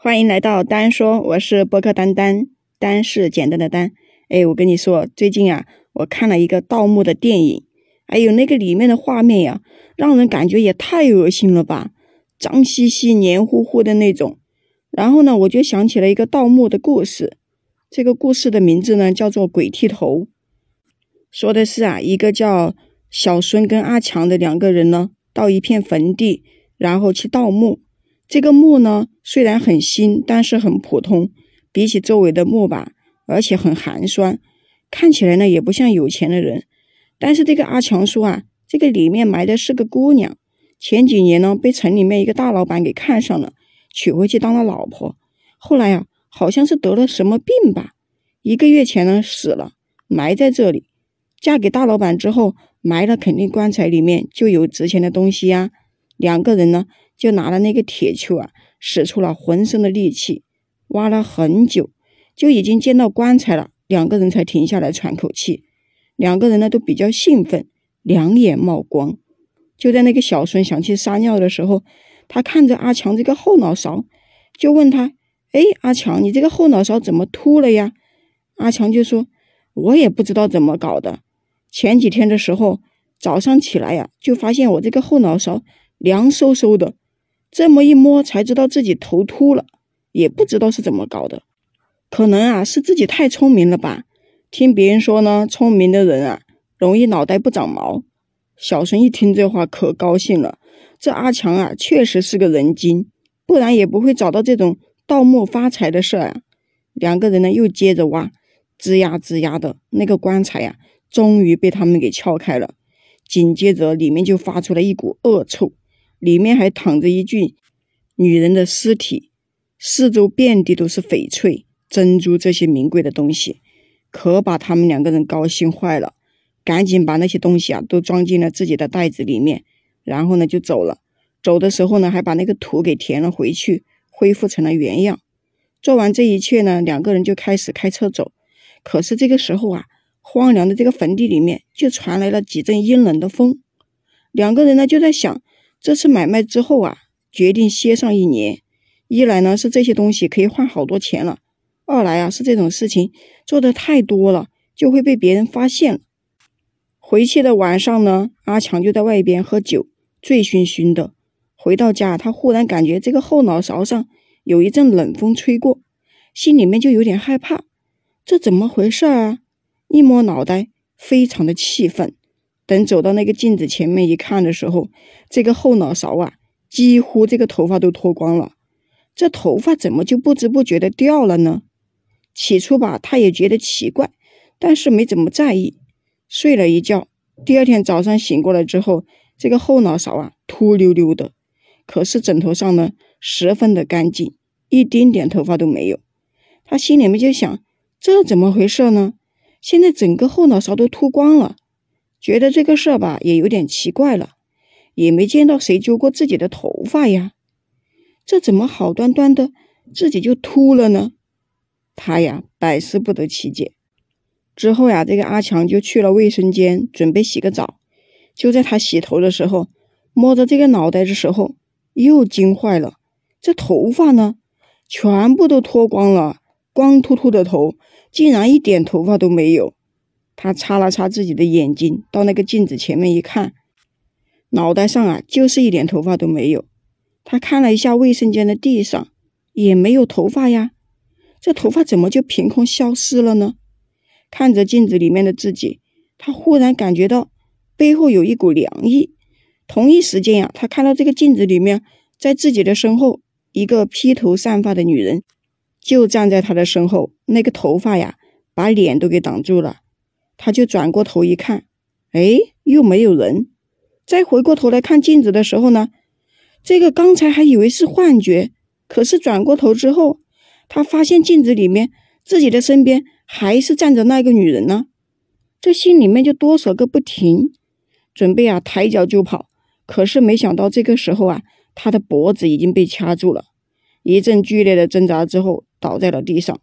欢迎来到丹说，我是播客丹丹，丹是简单的丹。哎，我跟你说，最近啊，我看了一个盗墓的电影，哎呦，那个里面的画面呀，让人感觉也太恶心了吧，脏兮兮、黏糊糊的那种。然后呢，我就想起了一个盗墓的故事，这个故事的名字呢叫做《鬼剃头》，说的是啊，一个叫小孙跟阿强的两个人呢，到一片坟地，然后去盗墓。这个墓呢，虽然很新，但是很普通，比起周围的墓吧，而且很寒酸，看起来呢也不像有钱的人。但是这个阿强说啊，这个里面埋的是个姑娘，前几年呢被城里面一个大老板给看上了，娶回去当了老婆。后来啊，好像是得了什么病吧，一个月前呢死了，埋在这里。嫁给大老板之后，埋了肯定棺材里面就有值钱的东西呀。两个人呢。就拿了那个铁锹啊，使出了浑身的力气，挖了很久，就已经见到棺材了。两个人才停下来喘口气。两个人呢都比较兴奋，两眼冒光。就在那个小孙想去撒尿的时候，他看着阿强这个后脑勺，就问他：“哎，阿强，你这个后脑勺怎么秃了呀？”阿强就说：“我也不知道怎么搞的。前几天的时候，早上起来呀，就发现我这个后脑勺凉飕飕的。”这么一摸才知道自己头秃了，也不知道是怎么搞的，可能啊是自己太聪明了吧。听别人说呢，聪明的人啊容易脑袋不长毛。小孙一听这话可高兴了，这阿强啊确实是个人精，不然也不会找到这种盗墓发财的事儿啊。两个人呢又接着挖，吱呀吱呀的那个棺材呀，终于被他们给撬开了，紧接着里面就发出了一股恶臭。里面还躺着一具女人的尸体，四周遍地都是翡翠、珍珠这些名贵的东西，可把他们两个人高兴坏了，赶紧把那些东西啊都装进了自己的袋子里面，然后呢就走了。走的时候呢，还把那个土给填了回去，恢复成了原样。做完这一切呢，两个人就开始开车走。可是这个时候啊，荒凉的这个坟地里面就传来了几阵阴冷的风，两个人呢就在想。这次买卖之后啊，决定歇上一年。一来呢是这些东西可以换好多钱了，二来啊是这种事情做的太多了，就会被别人发现。回去的晚上呢，阿强就在外边喝酒，醉醺醺的。回到家，他忽然感觉这个后脑勺上有一阵冷风吹过，心里面就有点害怕。这怎么回事啊？一摸脑袋，非常的气愤。等走到那个镜子前面一看的时候，这个后脑勺啊，几乎这个头发都脱光了。这头发怎么就不知不觉的掉了呢？起初吧，他也觉得奇怪，但是没怎么在意。睡了一觉，第二天早上醒过来之后，这个后脑勺啊，秃溜溜的。可是枕头上呢，十分的干净，一丁点头发都没有。他心里面就想：这怎么回事呢？现在整个后脑勺都秃光了。觉得这个事儿吧，也有点奇怪了，也没见到谁揪过自己的头发呀，这怎么好端端的自己就秃了呢？他呀，百思不得其解。之后呀，这个阿强就去了卫生间，准备洗个澡。就在他洗头的时候，摸着这个脑袋的时候，又惊坏了。这头发呢，全部都脱光了，光秃秃的头，竟然一点头发都没有。他擦了擦自己的眼睛，到那个镜子前面一看，脑袋上啊就是一点头发都没有。他看了一下卫生间的地上，也没有头发呀。这头发怎么就凭空消失了呢？看着镜子里面的自己，他忽然感觉到背后有一股凉意。同一时间呀，他看到这个镜子里面，在自己的身后，一个披头散发的女人就站在他的身后，那个头发呀，把脸都给挡住了。他就转过头一看，哎，又没有人。再回过头来看镜子的时候呢，这个刚才还以为是幻觉，可是转过头之后，他发现镜子里面自己的身边还是站着那个女人呢。这心里面就哆嗦个不停，准备啊抬脚就跑。可是没想到这个时候啊，他的脖子已经被掐住了，一阵剧烈的挣扎之后倒在了地上。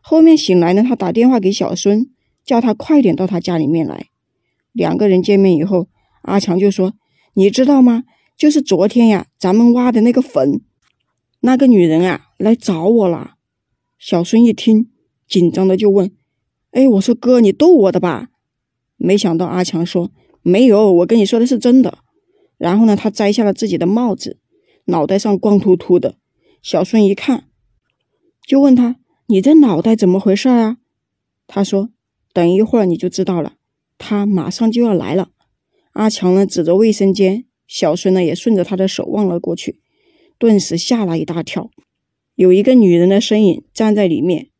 后面醒来呢，他打电话给小孙。叫他快点到他家里面来。两个人见面以后，阿强就说：“你知道吗？就是昨天呀，咱们挖的那个坟，那个女人啊，来找我了。小孙一听，紧张的就问：“哎，我说哥，你逗我的吧？”没想到阿强说：“没有，我跟你说的是真的。”然后呢，他摘下了自己的帽子，脑袋上光秃秃的。小孙一看，就问他：“你这脑袋怎么回事啊？”他说：“等一会儿你就知道了。”他马上就要来了。阿强呢，指着卫生间，小孙呢也顺着他的手望了过去，顿时吓了一大跳。有一个女人的身影站在里面，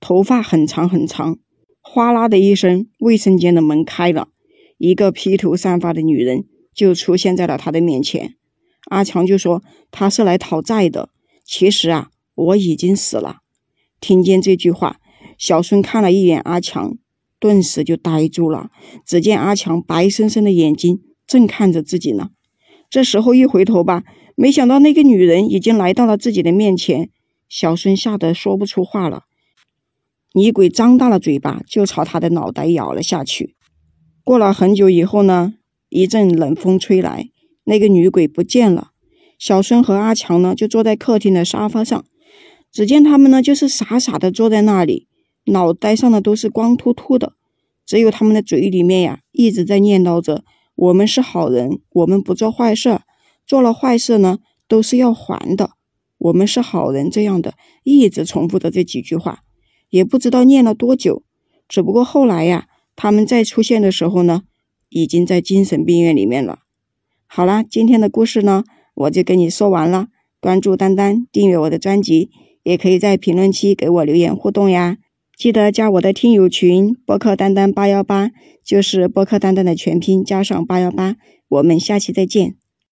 头发很长很长。哗啦的一声，卫生间的门开了，一个披头散发的女人就出现在了他的面前。阿强就说：“他是来讨债的。其实啊，我已经死了。”听见这句话，小孙看了一眼阿强，顿时就呆住了。只见阿强白生生的眼睛正看着自己呢。这时候一回头吧。没想到那个女人已经来到了自己的面前，小孙吓得说不出话了。女鬼张大了嘴巴，就朝他的脑袋咬了下去。过了很久以后呢，一阵冷风吹来，那个女鬼不见了。小孙和阿强呢，就坐在客厅的沙发上，只见他们呢，就是傻傻的坐在那里，脑袋上的都是光秃秃的，只有他们的嘴里面呀，一直在念叨着：“我们是好人，我们不做坏事。”做了坏事呢，都是要还的。我们是好人，这样的一直重复的这几句话，也不知道念了多久。只不过后来呀，他们再出现的时候呢，已经在精神病院里面了。好了，今天的故事呢，我就跟你说完了。关注丹丹，订阅我的专辑，也可以在评论区给我留言互动呀。记得加我的听友群，播客丹丹八幺八，就是播客丹丹的全拼加上八幺八。我们下期再见。